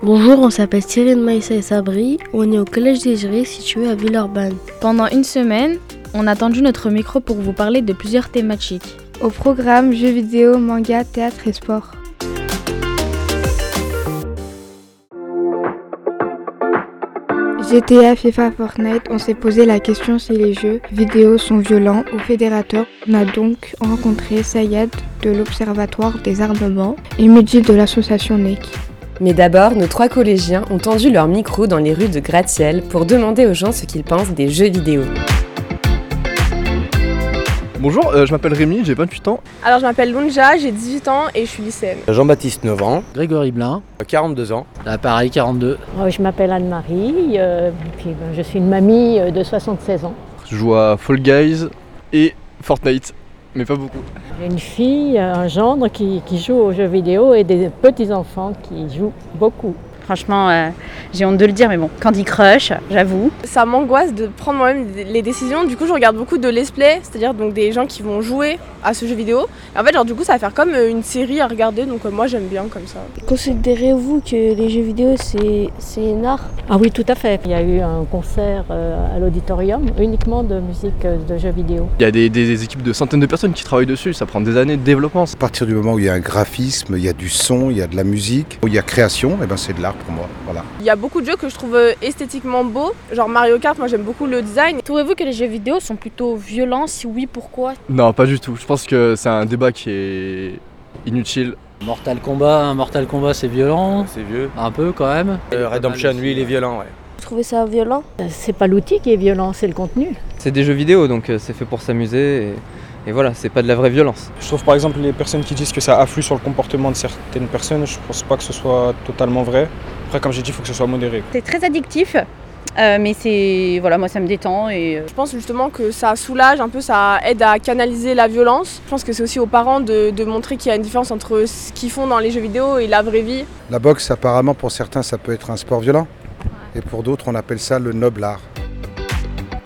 Bonjour, on s'appelle Cyril Maïssa et Sabri. On est au collège des Jurys situé à Villeurbanne. Pendant une semaine, on a tendu notre micro pour vous parler de plusieurs thématiques. Au programme jeux vidéo, manga, théâtre et sport. GTA, FIFA, Fortnite, on s'est posé la question si les jeux vidéo sont violents ou fédérateurs. On a donc rencontré Sayed de l'Observatoire des armements et Mehdi de l'association NEC. Mais d'abord, nos trois collégiens ont tendu leur micro dans les rues de Gratte-Ciel pour demander aux gens ce qu'ils pensent des jeux vidéo. Bonjour, euh, je m'appelle Rémi, j'ai 28 ans. Alors je m'appelle Lunja, j'ai 18 ans et je suis lycéenne. Jean-Baptiste 9 ans, Grégory Blin, 42 ans. là pareil 42. Euh, Je m'appelle Anne-Marie, euh, puis, ben, je suis une mamie euh, de 76 ans. Je joue à Fall Guys et Fortnite, mais pas beaucoup. Une fille, un gendre qui, qui joue aux jeux vidéo et des petits-enfants qui jouent beaucoup. Franchement, euh, j'ai honte de le dire, mais bon, Candy Crush, j'avoue. Ça m'angoisse de prendre moi-même les décisions. Du coup, je regarde beaucoup de let's play, c'est-à-dire donc des gens qui vont jouer à ce jeu vidéo. Et en fait, genre du coup, ça va faire comme euh, une série à regarder. Donc euh, moi, j'aime bien comme ça. Considérez-vous que les jeux vidéo c'est c'est un art? Ah oui, tout à fait. Il y a eu un concert euh, à l'auditorium uniquement de musique euh, de jeux vidéo. Il y a des, des équipes de centaines de personnes qui travaillent dessus, ça prend des années de développement. À partir du moment où il y a un graphisme, il y a du son, il y a de la musique, où il y a création, et ben c'est de l'art pour moi. Voilà. Il y a beaucoup de jeux que je trouve euh, esthétiquement beaux. Genre Mario Kart, moi j'aime beaucoup le design. Trouvez-vous que les jeux vidéo sont plutôt violents? Si oui, pourquoi? Non, pas du tout. Je pense que c'est un débat qui est inutile. Mortal Kombat, Mortal Kombat c'est violent, C'est vieux. un peu quand même. Euh, Redemption, lui, il est violent, ouais. Vous trouvez ça violent? Euh, C'est pas l'outil qui est violent, c'est le contenu. C'est des jeux vidéo, donc c'est fait pour s'amuser. Et, et voilà, c'est pas de la vraie violence. Je trouve par exemple les personnes qui disent que ça afflue sur le comportement de certaines personnes, je pense pas que ce soit totalement vrai. Après, comme j'ai dit, il faut que ce soit modéré. C'est très addictif, euh, mais c'est. Voilà, moi ça me détend et. euh, Je pense justement que ça soulage un peu, ça aide à canaliser la violence. Je pense que c'est aussi aux parents de, de montrer qu'il y a une différence entre ce qu'ils font dans les jeux vidéo et la vraie vie. La boxe, apparemment, pour certains, ça peut être un sport violent. Et pour d'autres, on appelle ça le noble art.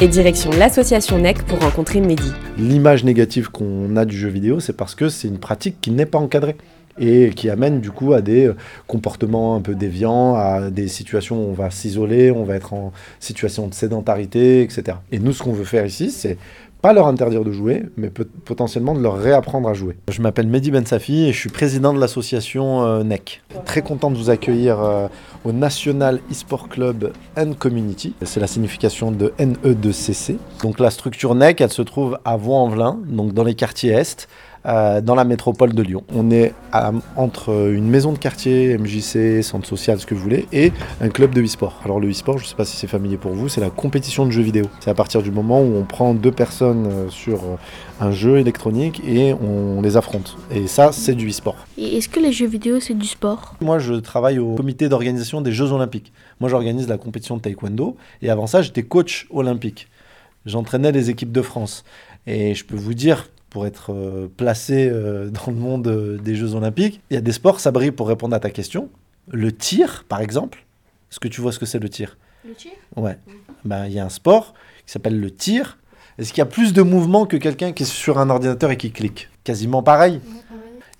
Et direction l'association NEC pour rencontrer Mehdi. L'image négative qu'on a du jeu vidéo, c'est parce que c'est une pratique qui n'est pas encadrée et qui amène du coup à des euh, comportements un peu déviants, à des situations où on va s'isoler, on va être en situation de sédentarité, etc. Et nous, ce qu'on veut faire ici, c'est pas leur interdire de jouer, mais potentiellement de leur réapprendre à jouer. Je m'appelle Mehdi Ben Safi et je suis président de l'association euh, NEC. Très content de vous accueillir euh, au National eSport Club and Community. C'est la signification de NE2CC. Donc la structure NEC, elle se trouve à Vaux-en-Velin, donc dans les quartiers Est, euh, dans la métropole de Lyon. On est à- entre une maison de quartier, MJC, centre social, ce que vous voulez, et un club de e-sport. Alors le e-sport, je ne sais pas si c'est familier pour vous, c'est la compétition de jeux vidéo. C'est à partir du moment où on prend deux personnes euh, sur euh, un jeu électronique et on les affronte. Et ça, c'est du e-sport. Et est-ce que les jeux vidéo c'est du sport? Moi, je travaille au comité d'organisation des Jeux Olympiques. Moi, j'organise la compétition de taekwondo. Et avant ça, j'étais coach olympique. J'entraînais les équipes de France. Et je peux vous dire, pour être euh, placé euh, dans le monde euh, des Jeux Olympiques, il y a des sports, ça brille pour répondre à ta question. Le tir, par exemple. Est-ce que tu vois ce que c'est le tir? Le tir? Ouais. Ben, il y a un sport qui s'appelle le tir. Est-ce qu'il y a plus de mouvement que quelqu'un qui est sur un ordinateur et qui clique? Quasiment pareil.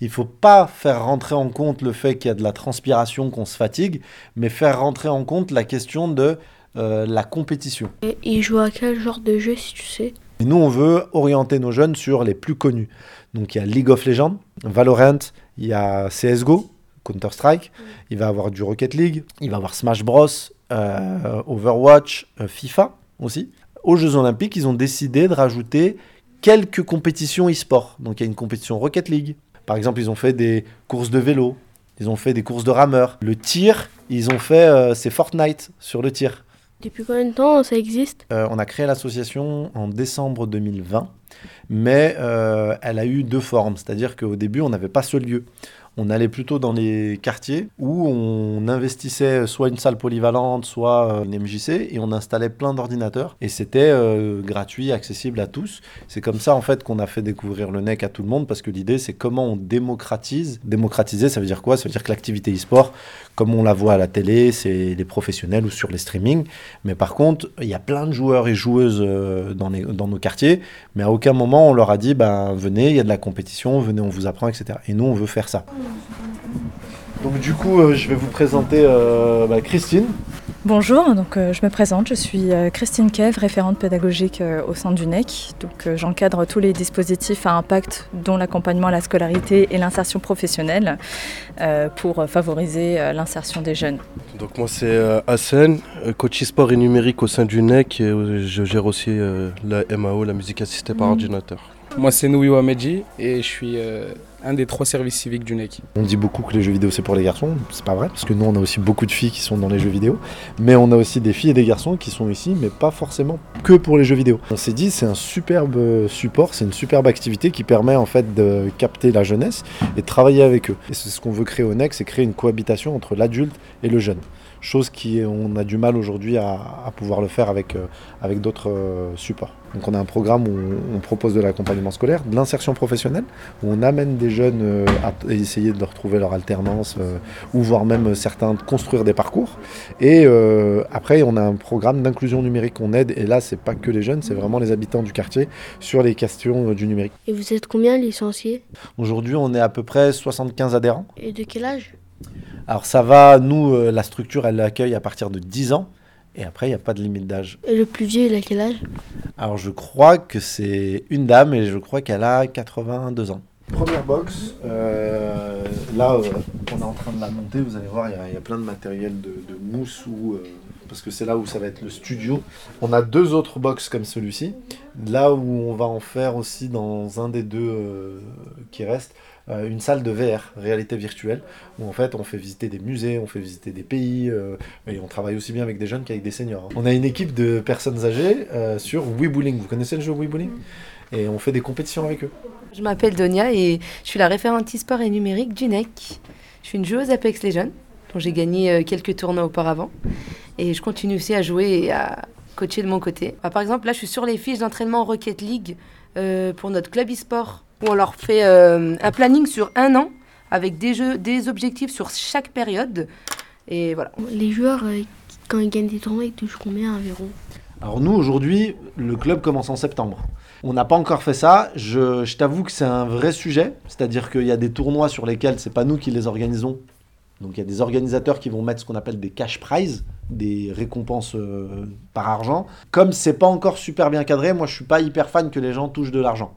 Il faut pas faire rentrer en compte le fait qu'il y a de la transpiration, qu'on se fatigue, mais faire rentrer en compte la question de euh, la compétition. Et ils jouent à quel genre de jeu si tu sais? Et nous, on veut orienter nos jeunes sur les plus connus. Donc il y a League of Legends, Valorant, il y a CSGO, Counter-Strike, il va avoir du Rocket League, il va avoir Smash Bros, euh, Overwatch, euh, FIFA aussi. Aux Jeux Olympiques, ils ont décidé de rajouter quelques compétitions e-sport. Donc il y a une compétition Rocket League. Par exemple, ils ont fait des courses de vélo, ils ont fait des courses de rameurs. Le tir, ils ont fait, euh, c'est Fortnite sur le tir. Depuis combien de temps ça existe? Euh, on a créé l'association en décembre 2020, mais euh, elle a eu deux formes. C'est-à-dire qu'au début, on n'avait pas ce lieu. On allait plutôt dans les quartiers où on investissait soit une salle polyvalente, soit euh, une MJC, et on installait plein d'ordinateurs. Et c'était euh, gratuit, accessible à tous. C'est comme ça en fait qu'on a fait découvrir le NEC à tout le monde, parce que l'idée c'est comment on démocratise. Démocratiser, ça veut dire quoi? Ça veut dire que l'activité e-sport, comme on la voit à la télé, c'est les professionnels ou sur les streamings. Mais par contre, il y a plein de joueurs et joueuses euh, dans, nos quartiers, mais à aucun moment on leur a dit ben, venez, il y a de la compétition, venez, on vous apprend, etc. Et nous, on veut faire ça. Donc du coup, euh, je vais vous présenter euh, bah, Christine. Bonjour, donc euh, je me présente, je suis euh, Christine Kev, référente pédagogique euh, au sein du NEC. Donc euh, j'encadre tous les dispositifs à impact dont l'accompagnement à la scolarité et l'insertion professionnelle euh, pour favoriser euh, l'insertion des jeunes. Donc moi c'est euh, Hassan, coach e-sport et numérique au sein du NEC et euh, je gère aussi euh, la MAO, la musique assistée par Mhm. ordinateur. Moi, c'est Noui Ouamedji et je suis euh, un des trois services civiques du NEC. On dit beaucoup que les jeux vidéo c'est pour les garçons, c'est pas vrai, parce que nous on a aussi beaucoup de filles qui sont dans les jeux vidéo, mais on a aussi des filles et des garçons qui sont ici, mais pas forcément que pour les jeux vidéo. On s'est dit c'est un superbe euh, support, c'est une superbe activité qui permet en fait de capter la jeunesse et de travailler avec eux. Et c'est ce qu'on veut créer au NEC, c'est créer une cohabitation entre l'adulte et le jeune. Chose qui on a du mal aujourd'hui à, à pouvoir le faire avec, euh, avec d'autres euh, supports. Donc on a un programme où on, propose de l'accompagnement scolaire, de l'insertion professionnelle, où on amène des jeunes euh, à essayer de leur trouver leur alternance, euh, ou voire même certains de construire des parcours. Et euh, après on a un programme d'inclusion numérique qu'on aide, et là c'est pas que les jeunes, c'est vraiment les habitants du quartier sur les questions du numérique. Et vous êtes combien licenciés? Aujourd'hui on est à peu près 75 adhérents. Et de quel âge? Alors ça va, nous euh, la structure elle accueille à partir de 10 ans, et après il n'y a pas de limite d'âge. Et le plus vieux, il a quel âge? Alors je crois que c'est une dame et je crois qu'elle a 82 ans. Première box, euh, là euh, on est en train de la monter, vous allez voir, il y a- il y, a plein de matériel de, de mousse ou euh, parce que c'est là où ça va être le studio. On a deux autres box comme celui-ci, là où on va en faire aussi dans un des deux euh, qui reste. Euh, une salle de VR, réalité virtuelle, où en fait on fait visiter des musées, on fait visiter des pays, euh, et on travaille aussi bien avec des jeunes qu'avec des seniors. hein. On a une équipe de personnes âgées euh, sur Weebulling. Vous connaissez le jeu Weebulling? Et on fait des compétitions avec eux. Je m'appelle Donia et je suis la référente e-sport et numérique du NEC. Je suis une joueuse Apex Legends, dont j'ai gagné euh, quelques tournois auparavant. Et je continue aussi à jouer et à coacher de mon côté. Bah, par exemple, là, je suis sur les fiches d'entraînement Rocket League euh, pour notre club e-sport, où on leur fait euh, un planning sur un an avec des, jeux, des objectifs sur chaque période. Et voilà. Les joueurs, euh, quand ils gagnent des tournois, ils touchent combien environ? Alors nous, aujourd'hui, le club commence en septembre. On n'a pas encore fait ça. Je, je t'avoue que c'est un vrai sujet. C'est-à-dire qu'il y a des tournois sur lesquels c'est pas nous qui les organisons. Donc il y a des organisateurs qui vont mettre ce qu'on appelle des cash prizes, des récompenses euh, par argent. Comme c'est pas encore super bien cadré, moi je suis pas hyper fan que les gens touchent de l'argent.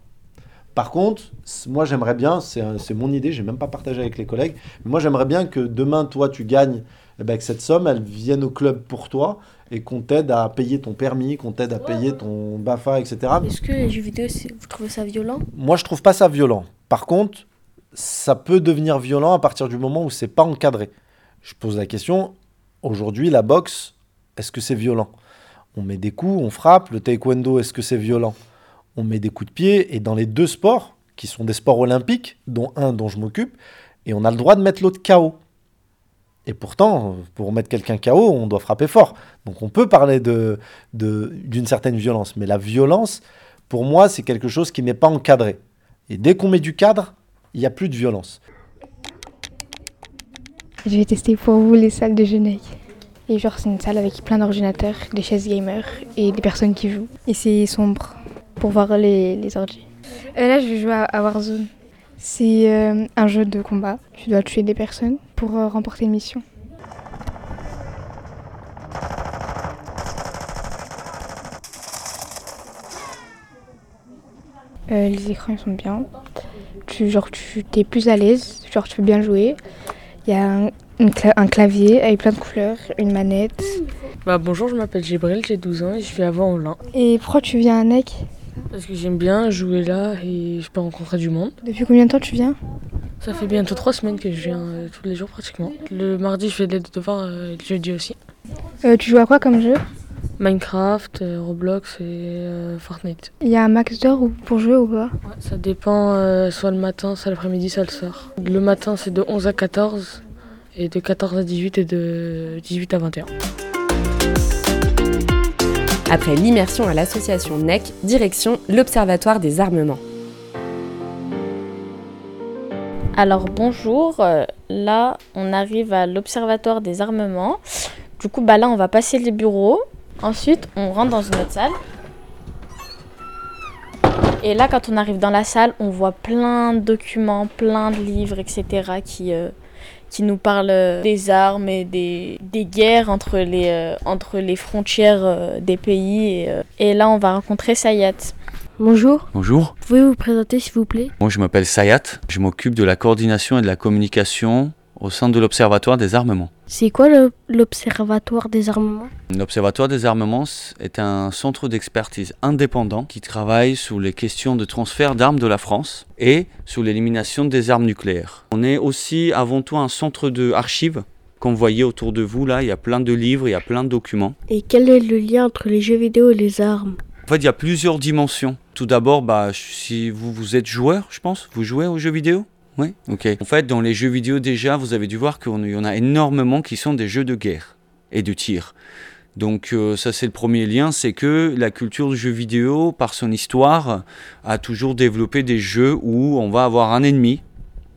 Par contre, moi j'aimerais bien, c'est mon idée, j'ai même pas partagé avec les collègues, mais moi j'aimerais bien que demain toi tu gagnes, eh ben, que cette somme elle vienne au club pour toi et qu'on t'aide à payer ton permis, qu'on t'aide à payer ton BAFA, etc. Est-ce que les jeux vidéo, vous trouvez ça violent? Moi, je trouve pas ça violent. Par contre, ça peut devenir violent à partir du moment où c'est pas encadré. Je pose la question aujourd'hui, la boxe, est-ce que c'est violent? On met des coups, on frappe. Le taekwondo, est-ce que c'est violent? On met des coups de pied. Et dans les deux sports, qui sont des sports olympiques, dont un dont je m'occupe, et on a le droit de mettre l'autre KO. Et pourtant, pour mettre quelqu'un KO, on doit frapper fort. Donc on peut parler de, d'une certaine violence. Mais la violence, pour moi, c'est quelque chose qui n'est pas encadré. Et dès qu'on met du cadre, il n'y a plus de violence. Je vais tester pour vous les salles de Genève. Et genre, c'est une salle avec plein d'ordinateurs, des chaises gamers et des personnes qui jouent. Et c'est sombre pour voir les, les. Euh, là, je vais jouer à, à Warzone. C'est euh, un jeu de combat. Tu dois tuer des personnes pour euh, remporter une mission. Euh, les écrans ils sont bien. Tu, genre, tu es plus à l'aise, genre, tu peux bien jouer. Il y a un, une cla- un clavier avec plein de couleurs, une manette. Bah bonjour, je m'appelle Gibril, j'ai 12 ans et je vis à. Et pourquoi tu viens à NEC? Parce que j'aime bien jouer là et je peux rencontrer du monde. Depuis combien de temps tu viens? Ça fait bientôt 3 semaines que je viens euh, tous les jours pratiquement. Le mardi, je fais des devoirs euh, et le jeudi aussi. Euh, Tu joues à quoi comme jeu? Minecraft, Roblox et Fortnite. Il y a un max d'heures ou- pour jouer ou pas? Ça dépend, soit le matin, soit l'après-midi, ça le sort. Le matin, c'est de 11 à 14 et de 14 à 18 et de 18 à 21. Après l'immersion à l'association NEC, direction l'Observatoire des armements. Alors bonjour, euh, là on arrive à l'observatoire des armements. Du coup bah là on va passer les bureaux. Ensuite on rentre dans une autre salle. Et là quand on arrive dans la salle on voit plein de documents, plein de livres, etc. qui, euh, qui nous parle euh, des armes et des, des guerres entre les, euh, entre les frontières euh, des pays. Et, euh, et là, on va rencontrer Sayat. Bonjour. Bonjour, Pouvez-vous vous présenter s'il vous plaît? Moi je m'appelle Sayat, je m'occupe de la coordination et de la communication au sein de l'Observatoire des armements. C'est quoi l'Observatoire des armements? L'Observatoire des armements est un centre d'expertise indépendant qui travaille sur les questions de transfert d'armes de la France et sur l'élimination des armes nucléaires. On est aussi avant tout un centre d'archives. Comme vous voyez autour de vous, là, il y a plein de livres, il y a plein de documents. Et quel est le lien entre les jeux vidéo et les armes? En fait, il y a plusieurs dimensions. Tout d'abord, bah, si vous, vous êtes joueur, je pense, vous jouez aux jeux vidéo? Oui Ok. En fait, dans les jeux vidéo, déjà, vous avez dû voir qu'il y en a énormément qui sont des jeux de guerre et de tir. Donc euh, ça c'est le premier lien, c'est que la culture du jeu vidéo, par son histoire, a toujours développé des jeux où on va avoir un ennemi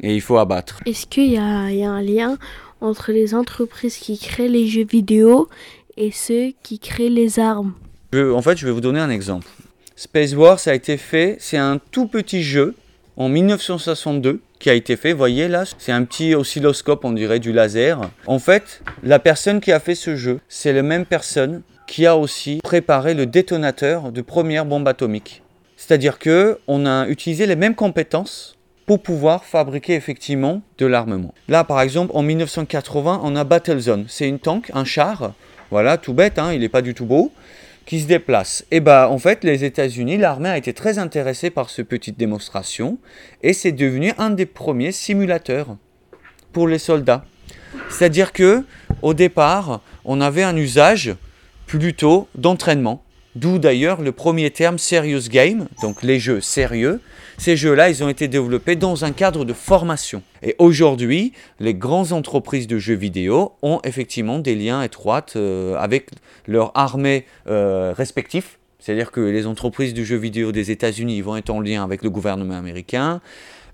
et il faut abattre. Est-ce qu'il y a, il y a un lien entre les entreprises qui créent les jeux vidéo et ceux qui créent les armes? Je- en fait, je vais vous donner un exemple. Space War, ça a été fait, c'est un tout petit jeu en 1962 qui a été fait. Voyez là, c'est un petit oscilloscope, on dirait du laser. En fait, la personne qui a fait ce jeu, c'est la même personne qui a aussi préparé le détonateur de première bombe atomique. C'est-à-dire que on a utilisé les mêmes compétences pour pouvoir fabriquer effectivement de l'armement. Là, par exemple, en 1980, on a Battlezone. C'est une tank, un char, voilà, tout bête, hein, il n'est pas du tout beau, qui se déplace. Et bah, en fait, les États-Unis, l'armée a été très intéressée par cette petite démonstration, et c'est devenu un des premiers simulateurs pour les soldats. C'est-à-dire que, au départ, on avait un usage plutôt d'entraînement. D'où d'ailleurs le premier terme serious game, donc les jeux sérieux. Ces jeux-là, ils ont été développés dans un cadre de formation. Et aujourd'hui, les grandes entreprises de jeux vidéo ont effectivement des liens étroits euh, avec leurs armées euh, respectives. C'est-à-dire que les entreprises de jeux vidéo des États-Unis vont être en lien avec le gouvernement américain.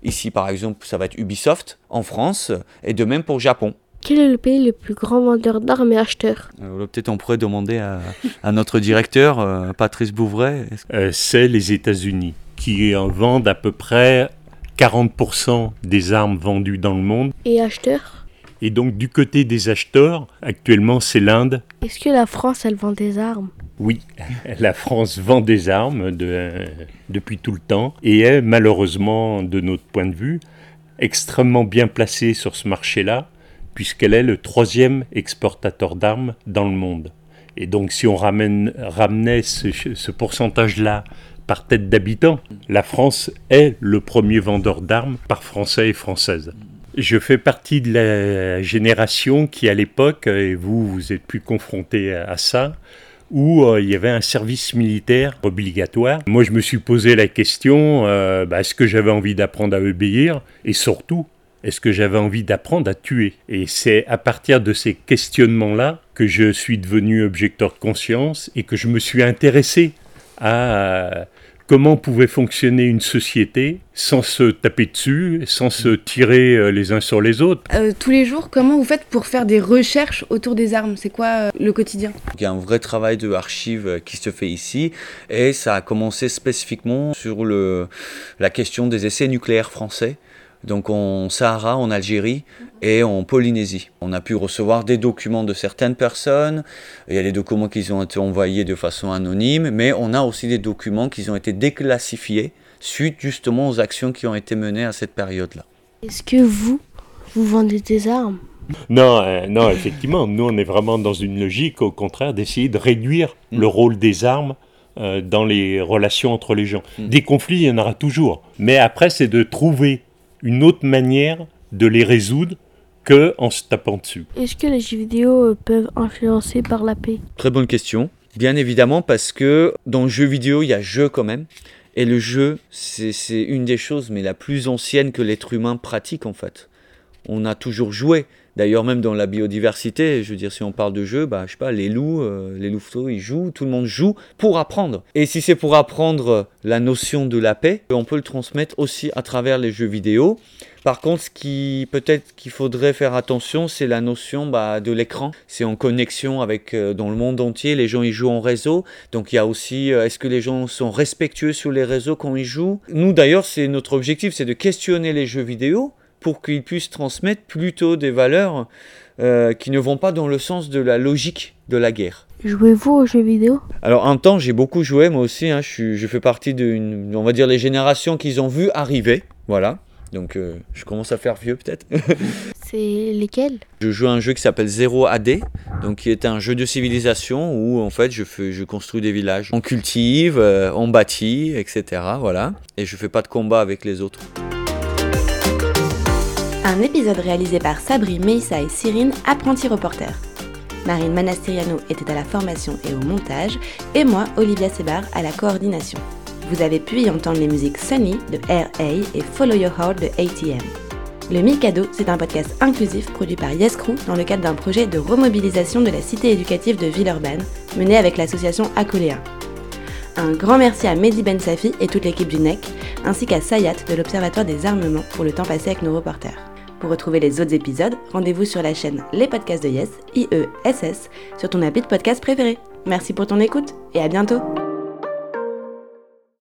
Ici, par exemple, ça va être Ubisoft en France, et de même pour Japon. Quel est le pays le plus grand vendeur d'armes et acheteurs Euh, Peut-être on pourrait demander à, à notre directeur, euh, Patrice Bouvray. Euh, c'est les États-Unis qui en vendent à peu près 40% des armes vendues dans le monde. Et acheteurs Et donc du côté des acheteurs, actuellement c'est l'Inde. Est-ce que la France, elle vend des armes? Oui, la France vend des armes de- euh, depuis tout le temps et est malheureusement, de notre point de vue, extrêmement bien placée sur ce marché-là, puisqu'elle est le troisième exportateur d'armes dans le monde. Et donc si on ramène, ramenait ce, ce pourcentage-là par tête d'habitant, la France est le premier vendeur d'armes par Français et Françaises. Je fais partie de la génération qui, à l'époque, et vous, vous êtes plus confronté à ça, où euh, il y avait un service militaire obligatoire. Moi, je me suis posé la question, euh, bah, est-ce que j'avais envie d'apprendre à obéir? Et surtout, est-ce que j'avais envie d'apprendre à tuer Et c'est à partir de ces questionnements-là que je suis devenu objecteur de conscience et que je me suis intéressé à comment pouvait fonctionner une société sans se taper dessus, sans se tirer euh, les uns sur les autres. Euh, tous les jours, comment vous faites pour faire des recherches autour des armes? C'est quoi euh, le quotidien? Il y a un vrai travail de archive euh, qui se fait ici et ça a commencé spécifiquement sur le, la question des essais nucléaires français. Donc en Sahara, en Algérie et en Polynésie. On a pu recevoir des documents de certaines personnes. Il y a des documents qui ont été envoyés de façon anonyme, mais on a aussi des documents qui ont été déclassifiés suite justement aux actions qui ont été menées à cette période-là. Est-ce que vous, vous vendez des armes? Non, euh, non, effectivement, nous on est vraiment dans une logique, au contraire, d'essayer de réduire le rôle des armes euh, dans les relations entre les gens. Des conflits, il y en aura toujours, mais après c'est de trouver une autre manière de les résoudre que en se tapant dessus. Est-ce que les jeux vidéo euh, peuvent influencer par la paix? Très bonne question. Bien évidemment, parce que dans le jeu vidéo, il y a jeu quand même. Et le jeu, c'est c'est une des choses, mais la plus ancienne que l'être humain pratique en fait. On a toujours joué. D'ailleurs, même dans la biodiversité, je veux dire, si on parle de jeu, bah, je sais pas, les loups, euh, les louveteaux, ils jouent, tout le monde joue pour apprendre. Et si c'est pour apprendre la notion de la paix, on peut le transmettre aussi à travers les jeux vidéo. Par contre, ce qui peut-être qu'il faudrait faire attention, c'est la notion bah, de l'écran. C'est en connexion avec euh, dans le monde entier, les gens ils jouent en réseau. Donc il y a aussi, euh, est-ce que les gens sont respectueux sur les réseaux quand ils jouent? Nous d'ailleurs, c'est notre objectif, c'est de questionner les jeux vidéo pour qu'ils puissent transmettre plutôt des valeurs euh, qui ne vont pas dans le sens de la logique de la guerre. Jouez-vous aux jeux vidéo? Alors un temps j'ai beaucoup joué moi aussi, hein, je, suis- je fais partie d'une, on va dire les générations qu'ils ont vu arriver, voilà. Donc euh, je commence à faire vieux peut-être. C'est lesquels? Je joue à un jeu qui s'appelle 0 AD, donc qui est un jeu de civilisation où en fait je, fais, je construis des villages. On cultive, euh, on bâtit, etc. Voilà. Et je fais pas de combat avec les autres. Un épisode réalisé par Sabri, Meissa et Cyrine, apprentis reporters. Marine Manastiriano était à la formation et au montage, et moi, Olivia Sebar, à la coordination. Vous avez pu y entendre les musiques Sunny de R.A. et Follow Your Heart de ATM. Le Mikado, c'est un podcast inclusif produit par Yes Crew dans le cadre d'un projet de remobilisation de la cité éducative de Villeurbanne, mené avec l'association Acoléa. Un grand merci à Mehdi Ben Safi et toute l'équipe du NEC, ainsi qu'à Sayat de l'Observatoire des armements pour le temps passé avec nos reporters. Pour retrouver les autres épisodes, rendez-vous sur la chaîne Les Podcasts de Yes, IESS, sur ton appli de podcast préféré. Merci pour ton écoute et à bientôt